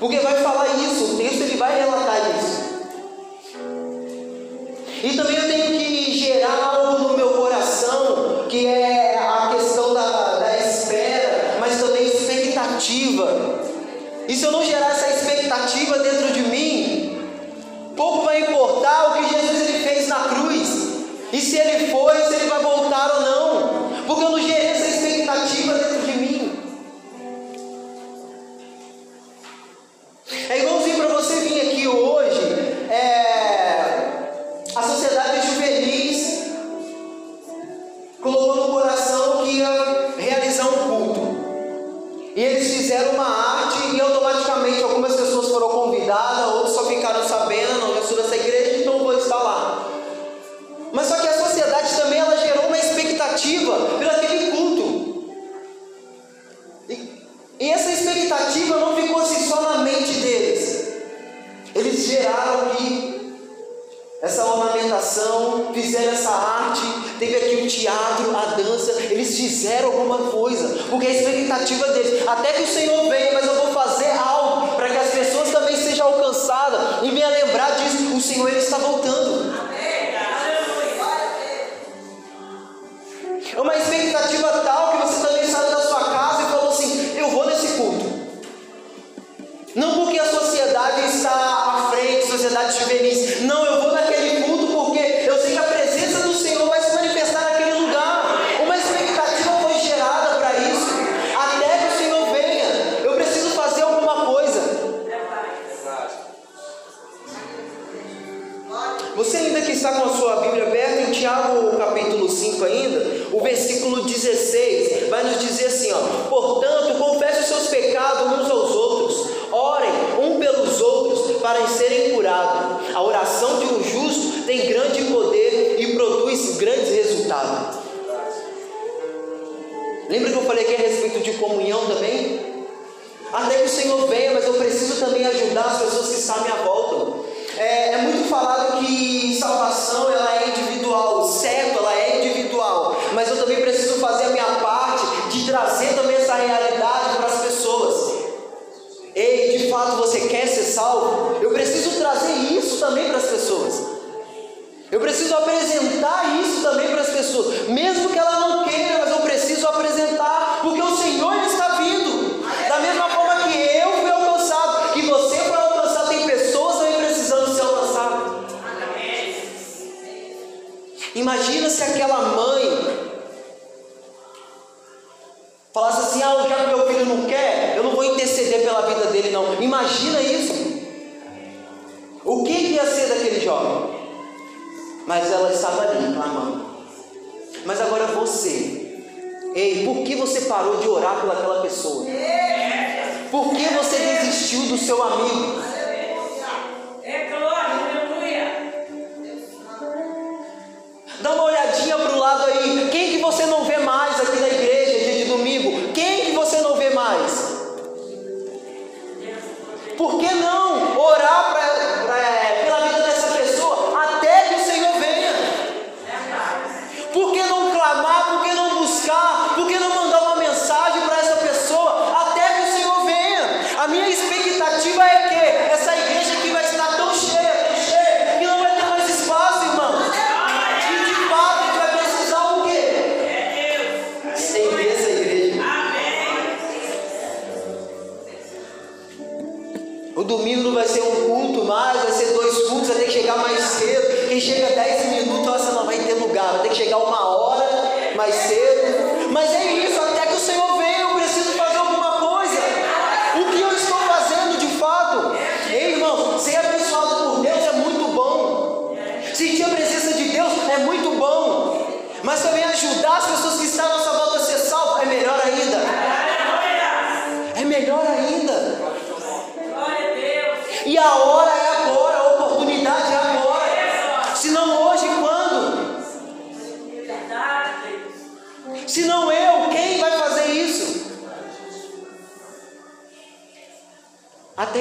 Porque vai falar isso, o texto ele vai relatar isso. E também eu tenho que gerar algo no meu coração, que é a questão da, da espera, mas também expectativa. E se eu não gerar essa expectativa dentro de mim, pouco vai importar o que Jesus ele fez na cruz. E se ele foi, se ele vai voltar ou não. Porque eu não gerei essa Não porque a sociedade está à frente, sociedade juvenis. Não, eu vou naquele culto porque eu sei que a presença do Senhor vai se manifestar naquele lugar. Uma expectativa foi gerada para isso. Até que o Senhor venha, eu preciso fazer alguma coisa. Você ainda que está com a sua Bíblia aberta em Tiago capítulo 5 ainda, o versículo 16 vai nos dizer assim, ó: "Portanto, confesse os seus pecados uns aos para serem curados. A oração de um justo tem grande poder e produz grandes resultados. Lembra que eu falei aqui a respeito de comunhão também? Até que o Senhor venha, mas eu preciso também ajudar as pessoas que estão à minha volta. É, é muito falado que salvação ela é individual, certo, ela é individual, mas eu também preciso fazer a minha parte de trazer também essa realidade para as pessoas. Ei, de fato você quer ser salvo? Também para as pessoas. Eu preciso apresentar isso também para as pessoas, mesmo que ela não queira, mas eu preciso apresentar, porque o Senhor está vindo. Da mesma forma que eu fui alcançado, que você foi alcançado, tem pessoas também precisando ser alcançadas. Imagina se aquela mãe falasse assim: Ah, já que meu filho não quer, eu não vou interceder pela vida dele, não. Imagina isso. Mas ela estava ali clamando. Mas agora você, ei, por que você parou de orar pelaquela pessoa? Por que você desistiu do seu amigo?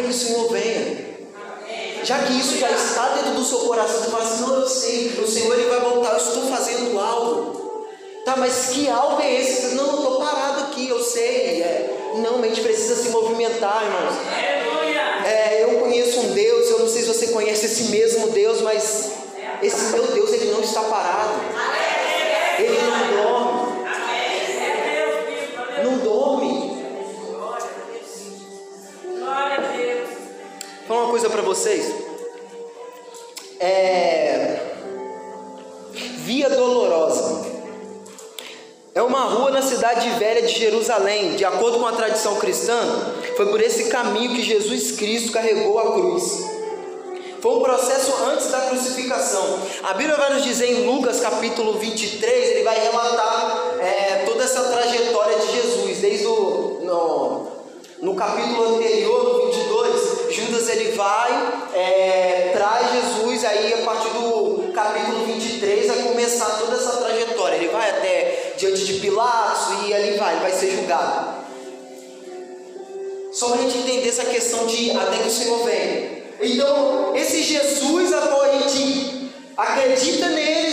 Que o Senhor venha. Já que isso já está dentro do seu coração, você fala assim, não, eu sei, o Senhor ele vai voltar, eu estou fazendo algo. Tá, mas que algo é esse? Não, eu estou parado aqui, eu sei. É, não, a gente precisa se movimentar, irmãos. É, eu conheço um Deus, eu não sei se você conhece esse mesmo Deus, mas esse meu Deus, ele não está parado. Ele não dorme. Para vocês. É... Via Dolorosa. É uma rua na cidade velha de Jerusalém. De acordo com a tradição cristã, foi por esse caminho que Jesus Cristo carregou a cruz. Foi um processo antes da crucificação. A Bíblia vai nos dizer em Lucas capítulo 23, ele vai relatar é, toda essa trajetória de Jesus, desde o no, no capítulo anterior, no 22, Judas ele vai, é, traz Jesus, aí a partir do capítulo 23 vai começar toda essa trajetória. Ele vai até diante de Pilatos e ali vai, ele vai ser julgado. Só para a gente entender essa questão de até que o Senhor venha. Então, esse Jesus a gente acredita nele,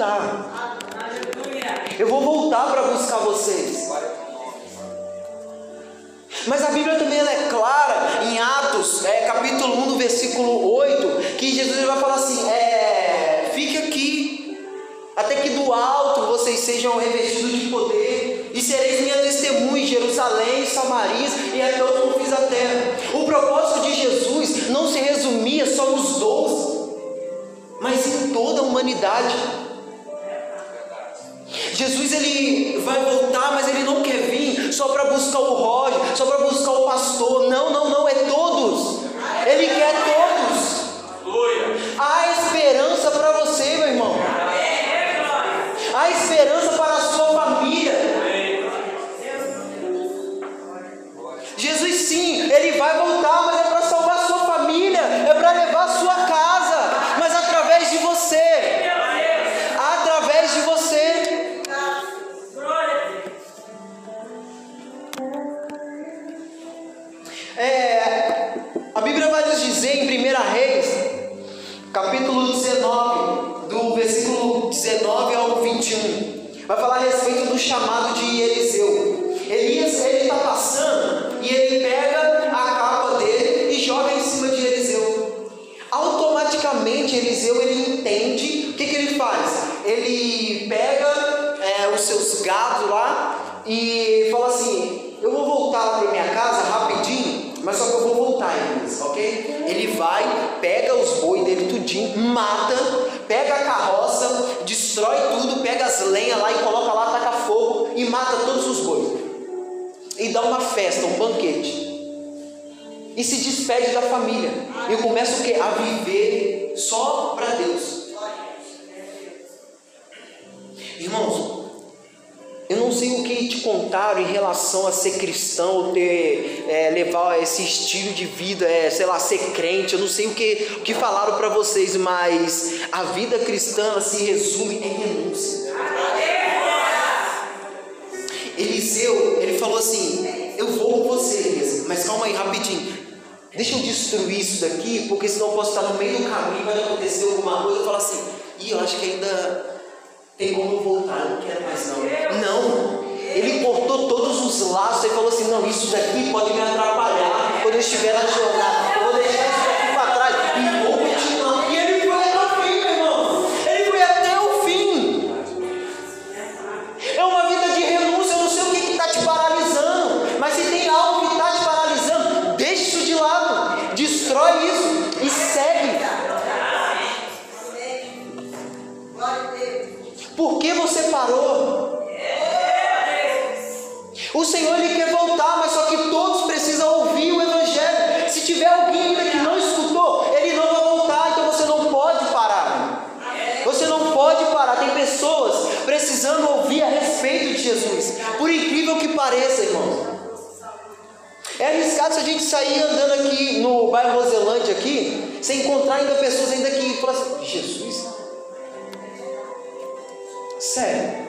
voltar. Eu vou voltar para buscar vocês. Mas a Bíblia também é clara em Atos, é, capítulo 1, versículo 8, que Jesus vai falar assim: é, fique aqui, até que do alto vocês sejam revestidos de poder, e sereis minha testemunha em Jerusalém, Samaria e até os confins da terra. O propósito de Jesus não se resumia só nos doze, mas em toda a humanidade. Jesus ele vai voltar, mas ele não quer vir só para buscar o Roger, só para buscar o pastor. Não, não, não, é todos. Ele quer todos. Há esperança os seus gados lá e fala assim: Eu vou voltar para minha casa rapidinho, mas só que eu vou voltar, Elias, ok? Ele vai, pega os bois dele tudinho, mata, pega a carroça, destrói tudo, pega as lenhas lá e coloca lá, taca fogo e mata todos os bois e dá uma festa, um banquete. E se despede da família. E começa o que? A viver só para Deus. Irmãos, eu não sei o que te contaram em relação a ser cristão, ou ter, é, levar esse estilo de vida, é, sei lá, ser crente. Eu não sei o que, o que falaram para vocês, mas a vida cristã se resume em renúncia. Eliseu, ele falou assim: Eu vou com você, Elias, mas calma aí, rapidinho. Deixa eu destruir isso daqui, porque senão eu posso estar no meio do caminho, vai acontecer alguma coisa. Eu falo assim: Ih, eu acho que ainda tem como voltar, eu não quero mais não. Não, ele cortou todos os laços e falou assim: Não, isso daqui pode me atrapalhar quando eu estiver na jornada. O Senhor ele quer voltar, mas só que todos precisam ouvir o Evangelho. Se tiver alguém ainda que não escutou, ele não vai voltar, então você não pode parar. Você não pode parar. Tem pessoas precisando ouvir a respeito de Jesus. Por incrível que pareça, irmão. É arriscado se a gente sair andando aqui no bairro Roselândia aqui, sem encontrar ainda pessoas ainda que falam assim, Jesus. Sério.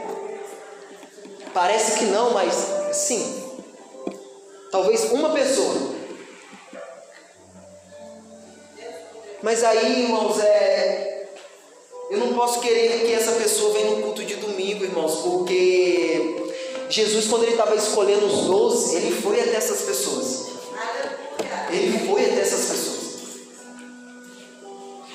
Parece que não, mas sim. Talvez uma pessoa. Mas aí, irmãos, é. Eu não posso querer que essa pessoa venha no culto de domingo, irmãos, porque Jesus, quando ele estava escolhendo os doze, ele foi até essas pessoas. Ele foi até essas pessoas.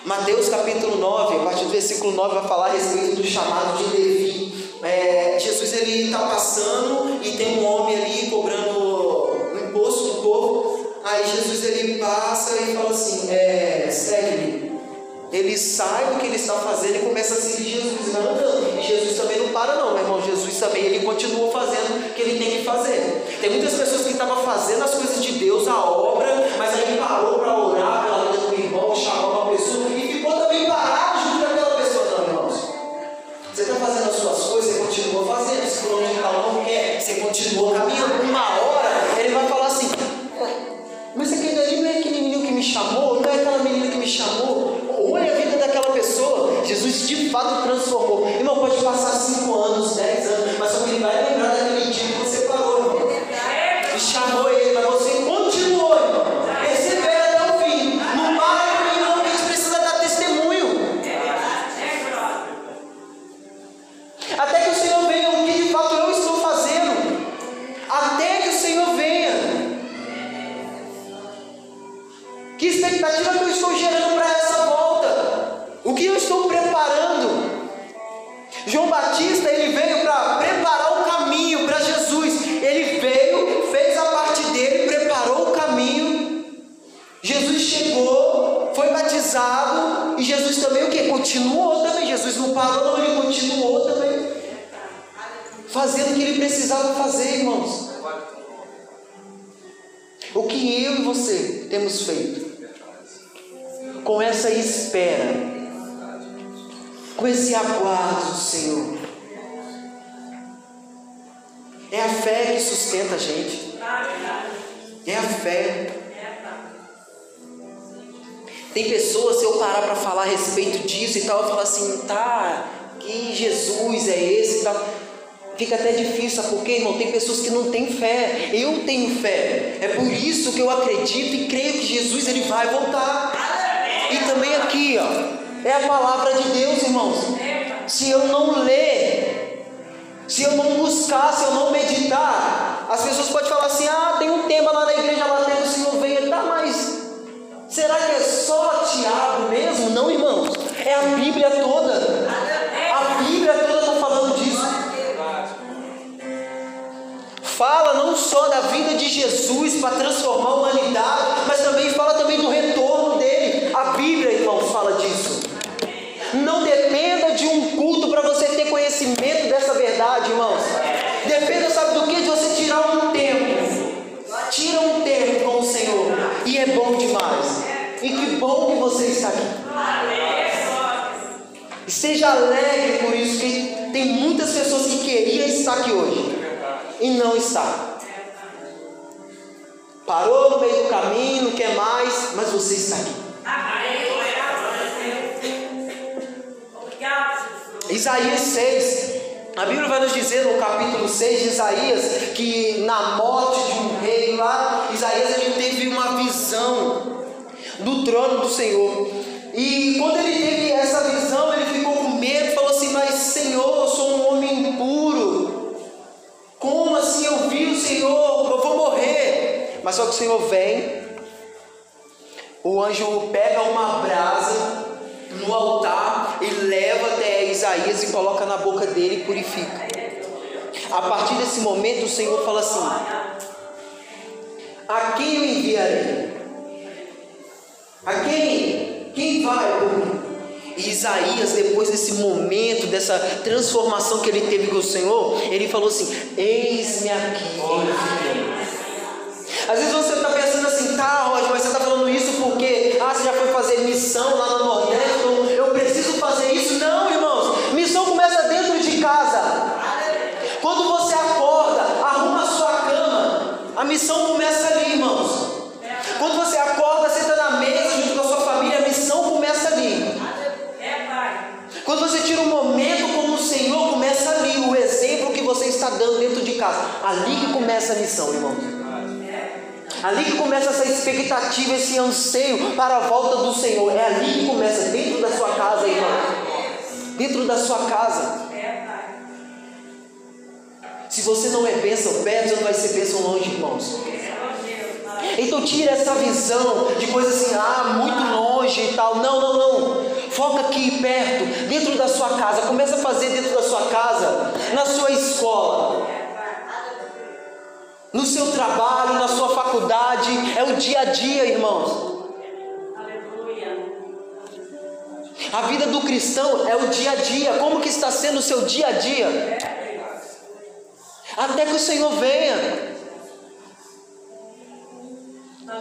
Mateus capítulo 9, a partir do versículo 9, vai falar a respeito do chamado de Levi. É, Jesus ele está passando e tem um homem ali cobrando o imposto do povo. Aí Jesus ele passa e fala assim: é, segue-me. Ele sai do que ele está fazendo e começa a seguir Jesus. E Jesus também não para, não, meu irmão. Jesus também ele continua fazendo o que ele tem que fazer. Tem muitas pessoas que estavam fazendo as coisas de Deus, a obra, mas aí parou para orar Tal não quer, você continua caminhando. Uma hora ele vai falar assim: Mas aquele ali não é aquele menino que me chamou, não é aquela menina que me chamou. Olha a vida daquela Jesus de fato transformou. Irmão, pode passar 5 anos, isso que eu acredito e creio que Jesus ele vai voltar. E também aqui, ó, é a palavra de Deus, irmãos. Se eu não ler, se eu não buscar, se eu não meditar, as pessoas podem falar assim: ah, tem um tema lá na igreja, lá dentro, o Senhor venha, tá, mas será que é só Tiago mesmo? Não, irmãos, é a Bíblia toda. Fala não só da vida de Jesus para transformar a humanidade, mas também fala também do retorno dele. A Bíblia, irmãos, fala disso. Não dependa de um culto para você ter conhecimento dessa verdade, irmãos. Dependa, sabe do que? De você tirar um tempo. Tira um tempo com o Senhor. E é bom demais. E que bom que você está aqui. Seja alegre por isso, que tem muitas pessoas que queriam estar aqui hoje e não está. Parou no meio do caminho, não quer mais, mas você está aqui. Isaías 6. A Bíblia vai nos dizer no capítulo 6 de Isaías que na morte de um rei lá, Isaías ele teve uma visão do trono do Senhor. E quando ele teve essa visão, ele ficou com medo, falou assim: Mas Senhor, eu sou um homem. Como assim eu vi o Senhor? Eu vou morrer. Mas só que o Senhor vem, o anjo pega uma brasa no altar e leva até Isaías e coloca na boca dele e purifica. A partir desse momento, o Senhor fala assim: A quem eu enviarei? A quem? Quem vai por mim? E Isaías, depois desse momento, dessa transformação que ele teve com o Senhor, ele falou assim: Eis-me aqui, envia. Às vezes você está pensando assim, tá, Roger, mas você está falando isso porque, ah, você já foi fazer missão lá no Nordeste, então eu preciso fazer isso. Não, irmãos, missão começa dentro de casa. Quando você acorda, arruma a sua cama, a missão começa ali, Ali que começa a missão, irmãos. Ali que começa essa expectativa, esse anseio para a volta do Senhor. É ali que começa, dentro da sua casa, irmão. Dentro da sua casa. Se você não é bênção perto, você vai ser bênção longe, irmãos. Então tira essa visão de coisa assim, ah, muito longe e tal. Não, não, não. Foca aqui perto, dentro da sua casa. Começa a fazer dentro da sua casa, na sua escola, no seu trabalho, na sua faculdade. É o dia a dia, irmãos. A vida do cristão é o dia a dia. Como que está sendo o seu dia a dia? Até que o Senhor venha.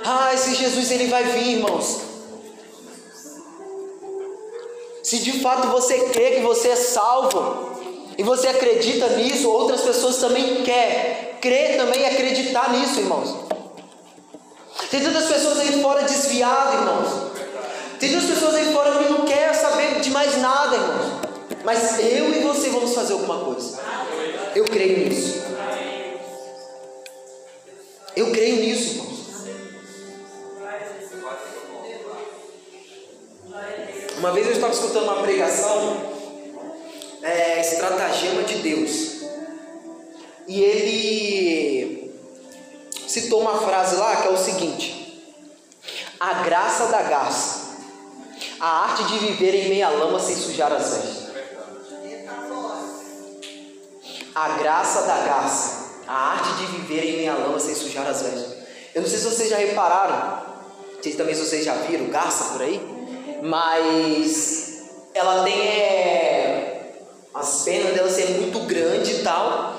Ah, esse Jesus ele vai vir, irmãos. Se de fato você crê que você é salvo e você acredita nisso, outras pessoas também quer crer também e acreditar nisso, irmãos. Tem tantas pessoas aí fora desviadas, irmãos. Tem duas pessoas aí fora que não querem saber de mais nada, irmãos. Mas eu e você vamos fazer alguma coisa. Eu creio nisso. Eu creio nisso, irmãos. Uma vez eu estava escutando uma pregação, é, estratagema de Deus. E ele citou uma frase lá que é o seguinte: A graça da garça, a arte de viver em meia lama sem sujar as vestes. A graça da garça, a arte de viver em meia lama sem sujar as vestes. Eu não sei se vocês já repararam, sei também se vocês já viram garça por aí, mas ela tem é, as penas dela ser muito grande e tal.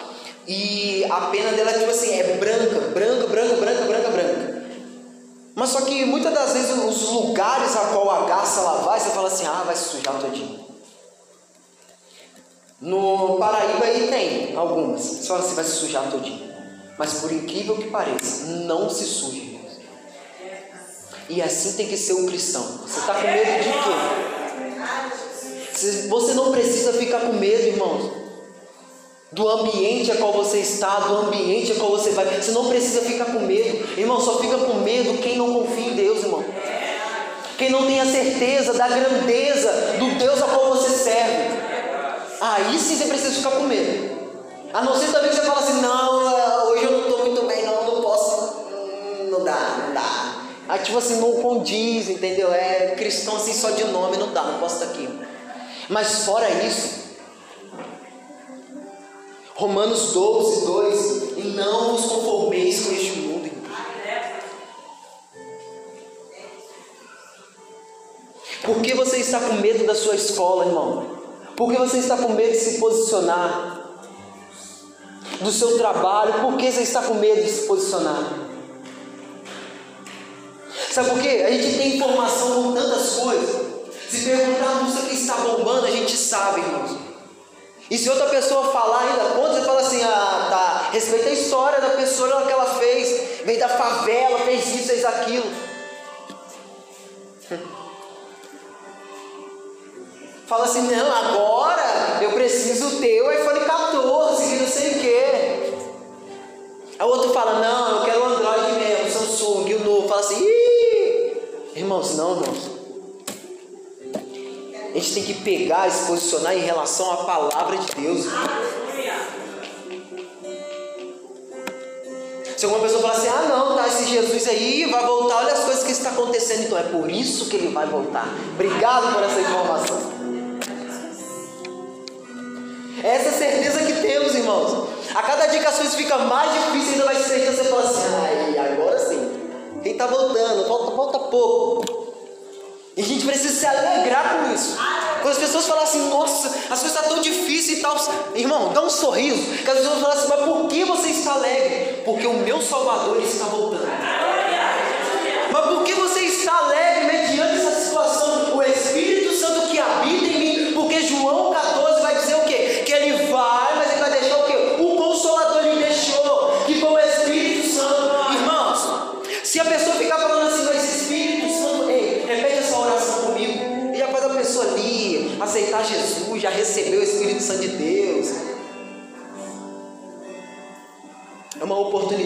E a pena dela, tipo assim, é branca, branca, branca, branca, branca, branca. Mas só que muitas das vezes os lugares a qual a garça ela vai, você fala assim, ah, vai se sujar todinho. No Paraíba aí tem algumas. Você fala assim, vai se sujar todinho. Mas por incrível que pareça, não se suja. E assim tem que ser um cristão. Você está com medo de quê? Você não precisa ficar com medo, irmãos do ambiente a qual você está, do ambiente a qual você vai. Você não precisa ficar com medo. Irmão, só fica com medo quem não confia em Deus, irmão. Quem não tem a certeza da grandeza do Deus a qual você serve. Aí sim você precisa ficar com medo. A não ser também que você fala assim, não, hoje eu não estou muito bem, não, não posso. Hum, não dá, não dá. Aí tipo assim, não condiz, entendeu? É cristão assim só de nome, não dá, não posso estar aqui. Mas fora isso, Romanos 12, 2: E não vos conformeis com este mundo. Por que você está com medo da sua escola, irmão? Por que você está com medo de se posicionar? Do seu trabalho, por que você está com medo de se posicionar? Sabe por quê? A gente tem informação com tantas coisas. Se perguntar a música que está bombando, a gente sabe, irmãos. E se outra pessoa falar ainda contra, você fala assim, ah, tá, respeita a história da pessoa que ela fez, veio da favela, fez isso, fez aquilo. Fala assim, não, agora eu preciso ter o iPhone 14, que não sei o quê. A outro fala, não, eu quero o Android mesmo, Samsung, o novo. Fala assim, Ih! irmãos, não, irmãos. A gente tem que pegar e se posicionar em relação à palavra de Deus. Se alguma pessoa falar assim, ah não, tá, esse Jesus aí vai voltar, olha as coisas que está acontecendo, então é por isso que ele vai voltar. Obrigado por essa informação. É essa certeza que temos, irmãos. A cada dia que as coisas ficam mais difíceis, ainda ser, então você fala assim, ai, agora sim. Quem está voltando, volta, volta pouco. E a gente precisa se alegrar com isso. Quando as pessoas falam assim, nossa, as coisas estão tão difíceis e tal. Irmão, dá um sorriso. Que as pessoas falam assim, mas por que você está alegre? Porque o meu Salvador está voltando.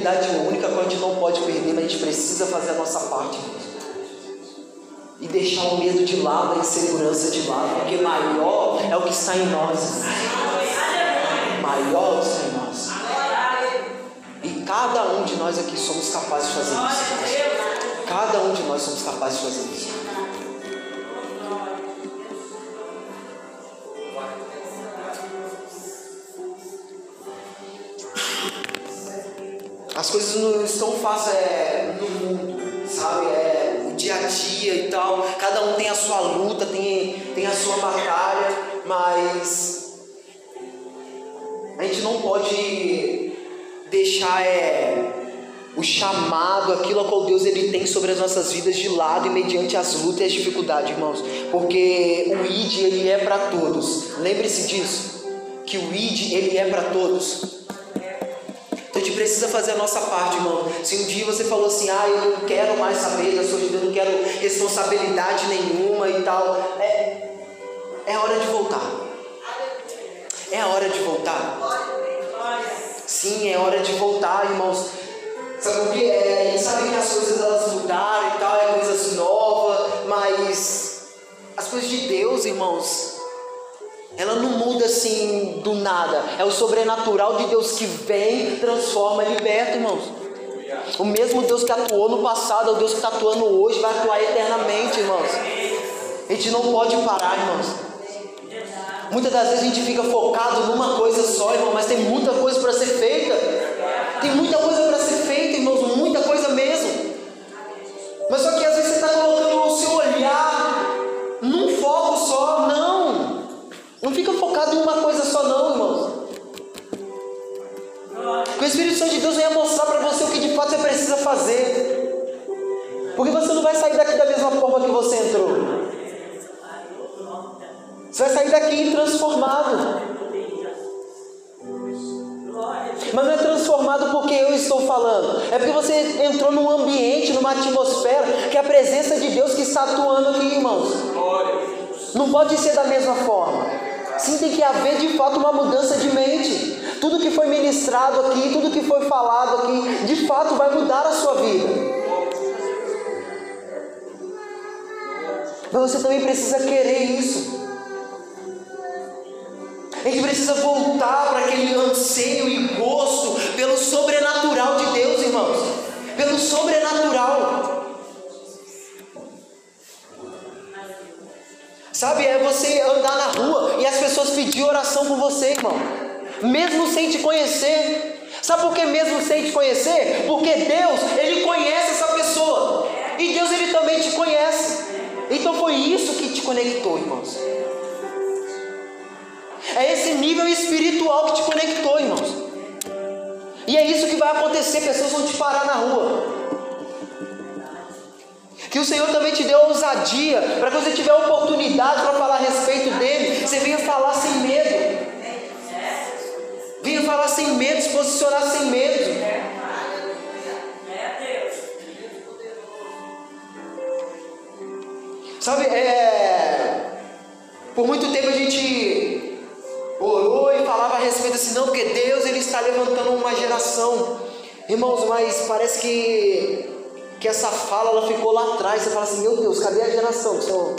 Oportunidade única que a gente não pode perder, mas a gente precisa fazer a nossa parte. E deixar o medo de lado, a insegurança de lado, porque maior é o que está em nós. Maior é o que está em nós. E cada um de nós aqui somos capazes de fazer isso. Cada um de nós somos capazes de fazer isso. As coisas não estão fáceis é, no mundo, sabe? É, o dia a dia e tal. Cada um tem a sua luta, tem, tem a sua batalha, mas a gente não pode deixar é, o chamado, aquilo a qual Deus ele tem sobre as nossas vidas de lado e mediante as lutas e as dificuldades, irmãos. Porque o ID ele é para todos. Lembre-se disso, que o ID ele é para todos. A gente precisa fazer a nossa parte, irmão. Se um dia você falou assim, ah, eu não quero mais saber da sua vida, eu não quero responsabilidade nenhuma e tal, é, é hora de voltar. É hora de voltar. Sim, é hora de voltar, irmãos. Sabe por quê? É, a gente sabe que as coisas elas mudaram e tal, é coisas novas, mas as coisas de Deus, irmãos, ela não muda assim do nada. É o sobrenatural de Deus que vem, transforma liberta, irmãos. O mesmo Deus que atuou no passado é o Deus que está atuando hoje, vai atuar eternamente, irmãos. A gente não pode parar, irmãos. Muitas das vezes a gente fica focado numa coisa só, irmão, mas tem muita coisa para ser feita. Mas você também precisa querer isso. A gente precisa voltar para aquele anseio e gosto pelo sobrenatural de Deus, irmãos. Pelo sobrenatural. Sabe, é você andar na rua e as pessoas pedir oração por você, irmão. Mesmo sem te conhecer. Sabe por que mesmo sem te conhecer? Porque Deus, Ele conhece essa pessoa. E Deus, Ele também te conhece. Então foi isso que te conectou, irmãos. É esse nível espiritual que te conectou, irmãos. E é isso que vai acontecer, pessoas vão te parar na rua. Que o Senhor também te deu ousadia, para quando você tiver oportunidade para falar a respeito dele, você venha falar sem medo. Venha falar sem medo, se posicionar sem medo. Sabe, é, por muito tempo a gente orou e falava a respeito assim, não, porque Deus ele está levantando uma geração. Irmãos, mas parece que, que essa fala ela ficou lá atrás. Você fala assim, meu Deus, cadê a geração que o Senhor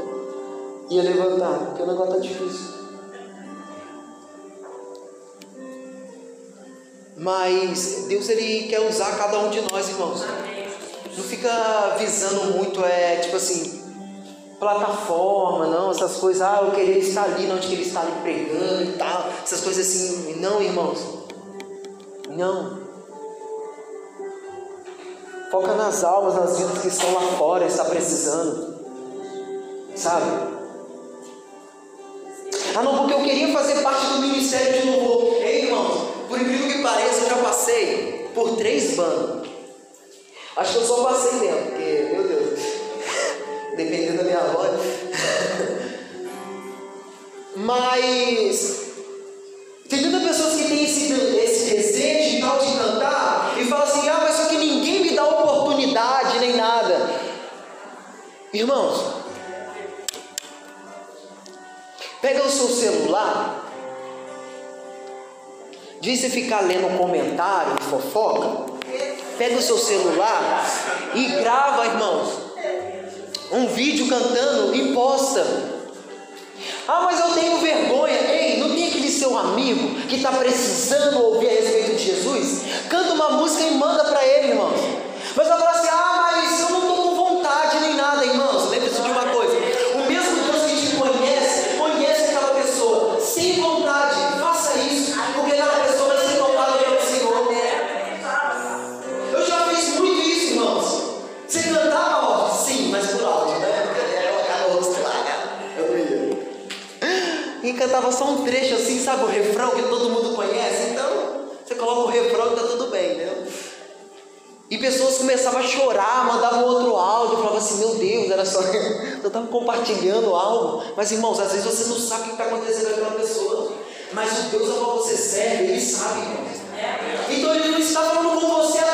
ia levantar? Porque o negócio está difícil. Mas Deus ele quer usar cada um de nós, irmãos. Não fica visando muito, é tipo assim, plataforma, não, essas coisas, ah, eu queria estar ali, onde ele está ali pregando e tal, essas coisas assim, não, irmãos, não. Foca nas almas, nas vidas que estão lá fora, está precisando, sabe? Ah, não, porque eu queria fazer parte do ministério de louvor. Ei, irmãos, por incrível que pareça, eu já passei por três bandos. Acho que eu só passei mesmo, porque, da minha voz. Mas tem muitas pessoas que têm esse, esse desejo e tal de cantar e falam assim, ah, mas só que ninguém me dá oportunidade nem nada. Irmãos, pega o seu celular, de você ficar lendo comentário, fofoca, pega o seu celular e grava, irmãos um vídeo cantando e posta. Ah, mas eu tenho vergonha. Ei, não tem aquele seu amigo que está precisando ouvir a respeito de Jesus? Canta uma música e manda para ele, irmãos. Mas falar assim: ah, cantava só um trecho assim, sabe? O refrão que todo mundo conhece. Então, você coloca o refrão e tá tudo bem, né? E pessoas começavam a chorar, mandavam outro áudio, falavam assim, meu Deus, era só. Eu estava compartilhando algo. Mas irmãos, às vezes você não sabe o que está acontecendo com aquela pessoa. Mas o Deus a qual você serve, Ele sabe, irmãos. Então ele não está falando sobrenatural,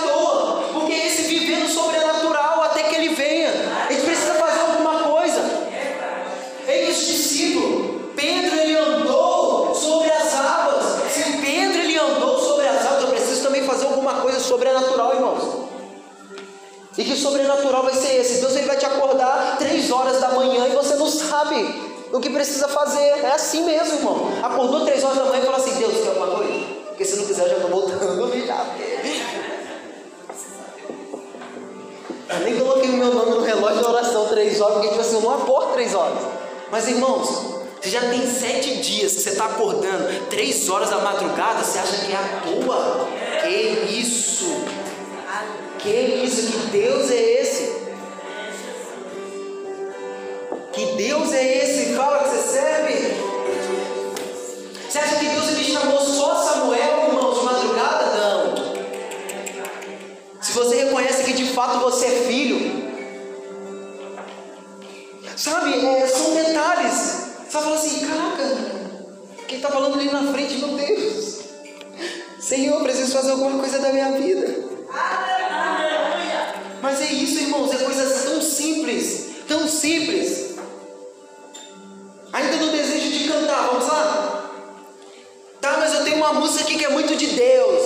E que sobrenatural vai ser esse? Deus ele vai te acordar três horas da manhã e você não sabe o que precisa fazer. É assim mesmo, irmão. Acordou três horas da manhã e falou assim: Deus, quer alguma coisa? Porque se não quiser, eu já estou voltando. Eu nem coloquei o meu nome no relógio da oração três horas, porque tipo assim, eu não acordo três horas. Mas irmãos, você já tem sete dias que você está acordando três horas da madrugada, você acha que é à toa? Que isso? Que isso? Que Deus é esse? Que Deus é esse? Fala que você serve. Você acha que Deus me chamou só Samuel, irmão, de madrugada? Não. Se você reconhece que de fato você é filho, sabe, é, são detalhes. Você fala assim, caraca, quem está falando ali na frente, meu Deus. Senhor, preciso fazer alguma coisa da minha vida. Mas é isso, irmãos, é coisas tão simples, tão simples. Ainda no desejo de cantar, vamos lá? Tá, mas eu tenho uma música aqui que é muito de Deus.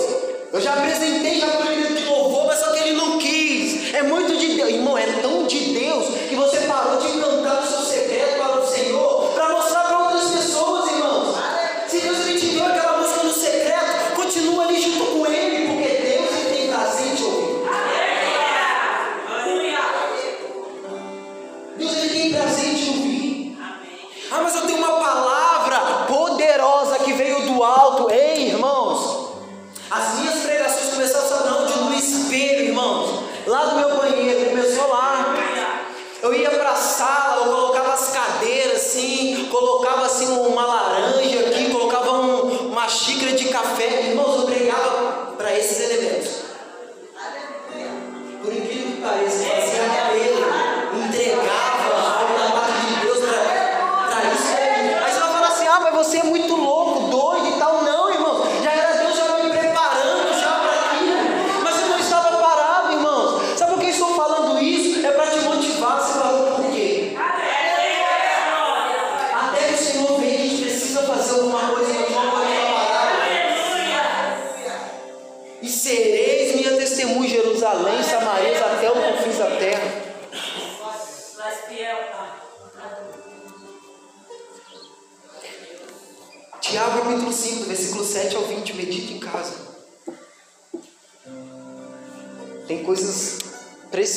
Eu já apresentei já ele de louvor, mas só que ele não quis. É muito de Deus. Irmão, é tão de Deus que você parou de cantar seu mas eu tenho uma palavra poderosa que veio do alto. Ei, irmãos, as minhas pregações começaram só não de no espelho, irmãos. Lá do meu banheiro, começou lá. Eu ia para a sala, eu colocava as cadeiras assim, colocava assim uma laranja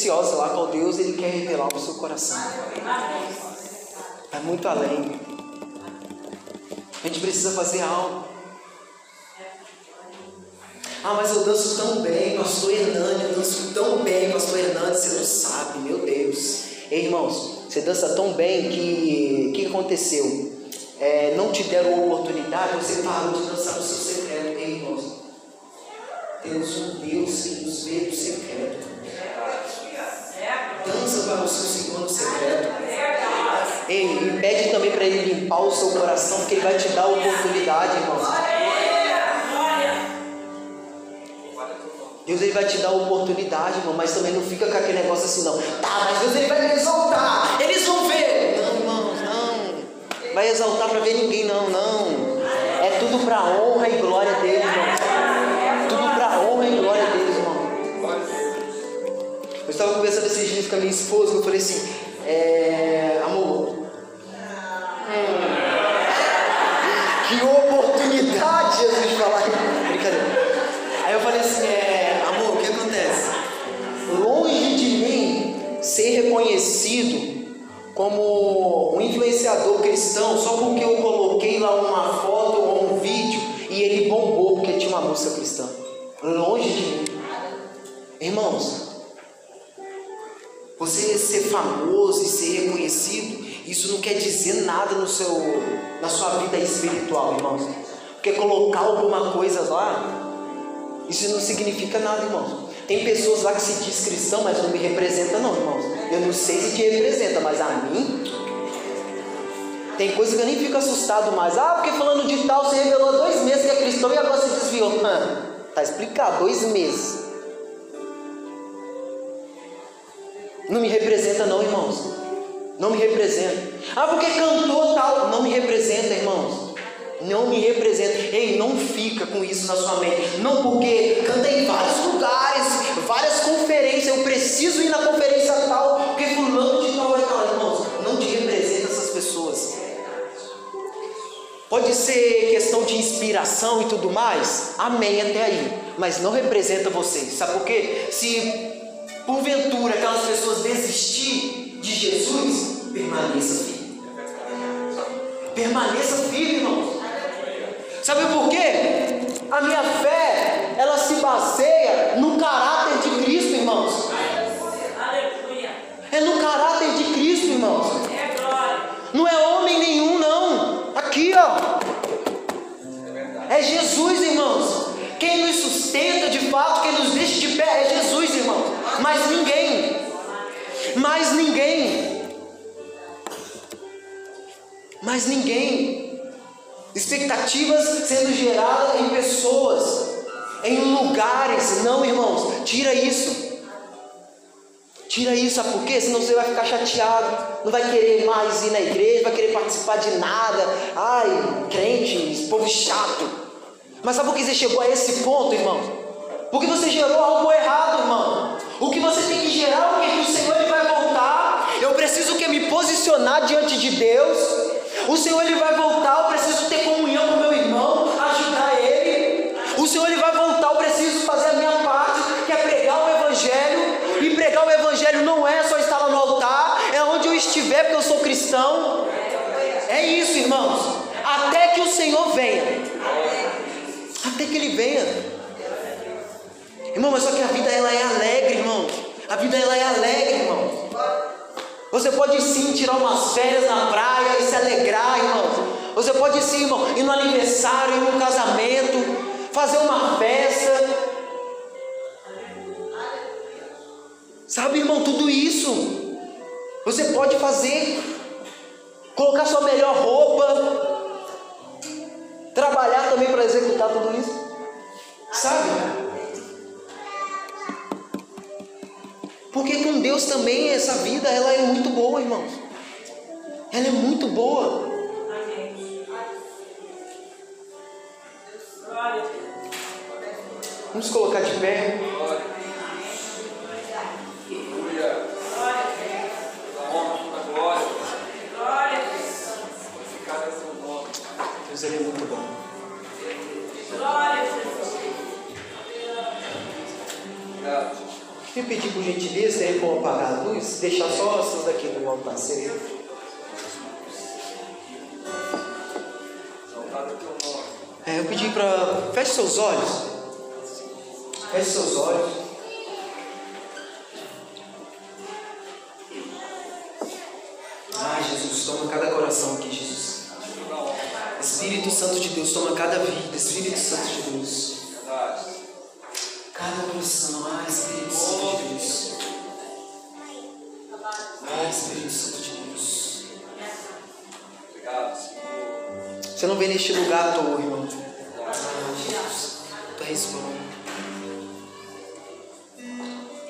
preciosas lá qual Deus ele quer revelar o seu coração. É muito além. A gente precisa fazer algo. Ah, mas eu danço tão bem, pastor Hernani, eu danço tão bem, pastor Hernani, você não sabe, meu Deus. Ei, irmãos, você dança tão bem que o que aconteceu? É, não te deram oportunidade, você parou de dançar no seu secreto. Ei, irmãos, temos um Deus que nos vê no secreto. O seu Senhor no secreto. Ei, e pede também para Ele limpar o seu coração, porque Ele vai te dar a oportunidade, irmãos. Deus ele vai te dar a oportunidade, irmão, mas também não fica com aquele negócio assim, não. Tá, mas Deus ele vai me exaltar, eles vão ver. Não, irmãos, não. Vai exaltar para ver ninguém, não, não. É tudo para honra e glória dele, irmão. Estava conversando esses dias com a minha esposa, eu falei assim, é, amor. hum, Que oportunidade, Jesus, falar. Brincadeira. Aí eu falei assim, é, amor, o que acontece? Longe de mim ser reconhecido como um influenciador cristão só porque eu coloquei lá uma foto ou um vídeo e ele bombou porque tinha uma música cristã. Longe de mim. Irmãos, você ser famoso e ser reconhecido, isso não quer dizer nada no seu, na sua vida espiritual, irmãos. Porque colocar alguma coisa lá, isso não significa nada, irmãos. Tem pessoas lá que se diz cristão, mas não me representa não, irmãos. Eu não sei se te representa, mas a mim tem coisa que eu nem fico assustado mais. Ah, porque falando de tal, você revelou há dois meses que é cristão e agora se desviou. Tá explicado, dois meses. Não me representa, não, irmãos. Não me representa. Ah, porque cantou tal. Não me representa, irmãos. Não me representa. Ei, não fica com isso na sua mente. Não, porque canta em vários lugares, várias conferências. Eu preciso ir na conferência tal, porque fulano de tal é tal. Irmãos, não te representa essas pessoas. Pode ser questão de inspiração e tudo mais. Amém até aí. Mas não representa vocês. Sabe por quê? Se porventura aquelas pessoas desistir de Jesus, permaneça firme. Permaneça firme, irmãos. Sabe por quê? A minha fé, ela se baseia no caráter de Cristo, irmãos. É no caráter de Cristo, irmãos. Não é homem nenhum, não. Aqui, ó. É Jesus, irmãos. Quem nos sustenta de fato, quem nos deixa de pé é Jesus, irmãos. Mas ninguém. Mais ninguém. Mais ninguém. Expectativas sendo geradas em pessoas, em lugares. Não, irmãos, tira isso. Tira isso, sabe por quê? Senão você vai ficar chateado, não vai querer mais ir na igreja, vai querer participar de nada. Ai, crente, povo chato. Mas sabe por que você chegou a esse ponto, irmão? Porque você gerou algo errado, irmão. O que você tem que gerar é que o Senhor ele vai voltar. Eu preciso que me posicionar diante de Deus. O Senhor ele vai voltar, eu preciso ter comunhão com meu irmão, ajudar ele. O Senhor ele vai voltar, eu preciso fazer a minha parte, que é pregar o evangelho. E pregar o evangelho não é só estar lá no altar, é onde eu estiver, porque eu sou cristão. É isso, irmãos. Até que o Senhor venha. Até que ele venha. Irmão, mas só que a vida ela é alegre, irmão. A vida ela é alegre, irmão. Você pode sim tirar umas férias na praia e se alegrar, irmão. Você pode sim, irmão, ir no aniversário, ir no casamento, fazer uma festa. Sabe, irmão, tudo isso você pode fazer. Colocar sua melhor roupa, trabalhar também para executar tudo isso. Sabe? Porque com Deus também essa vida ela é muito boa, irmãos. Ela é muito boa. Vamos colocar de pé. Deus ele é muito bom. Me pedir por gentileza, tem como apagar a luz? Deixar só essas daqui no altar certo? É, eu pedi para. Feche seus olhos. Feche seus olhos. Toma cada coração aqui, Jesus. Espírito Santo de Deus, toma cada vida. Espírito Santo de Deus. Você não vem neste lugar à toa, irmão. Tu és bom.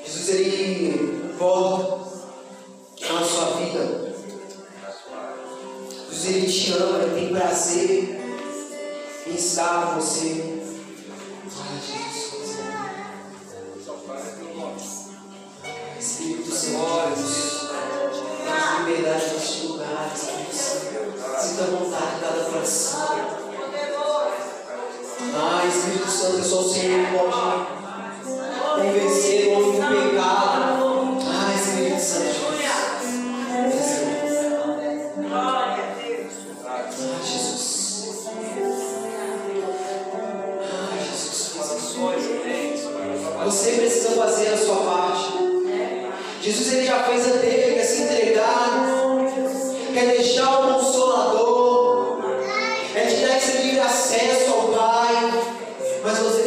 Jesus, ele volta na sua vida. Jesus, ele te ama, ele tem prazer em estar com você. Você precisa fazer a sua parte. Jesus ele já fez a dele, quer se entregar, quer deixar o consolador, é te dar esse livre acesso ao Pai, mas você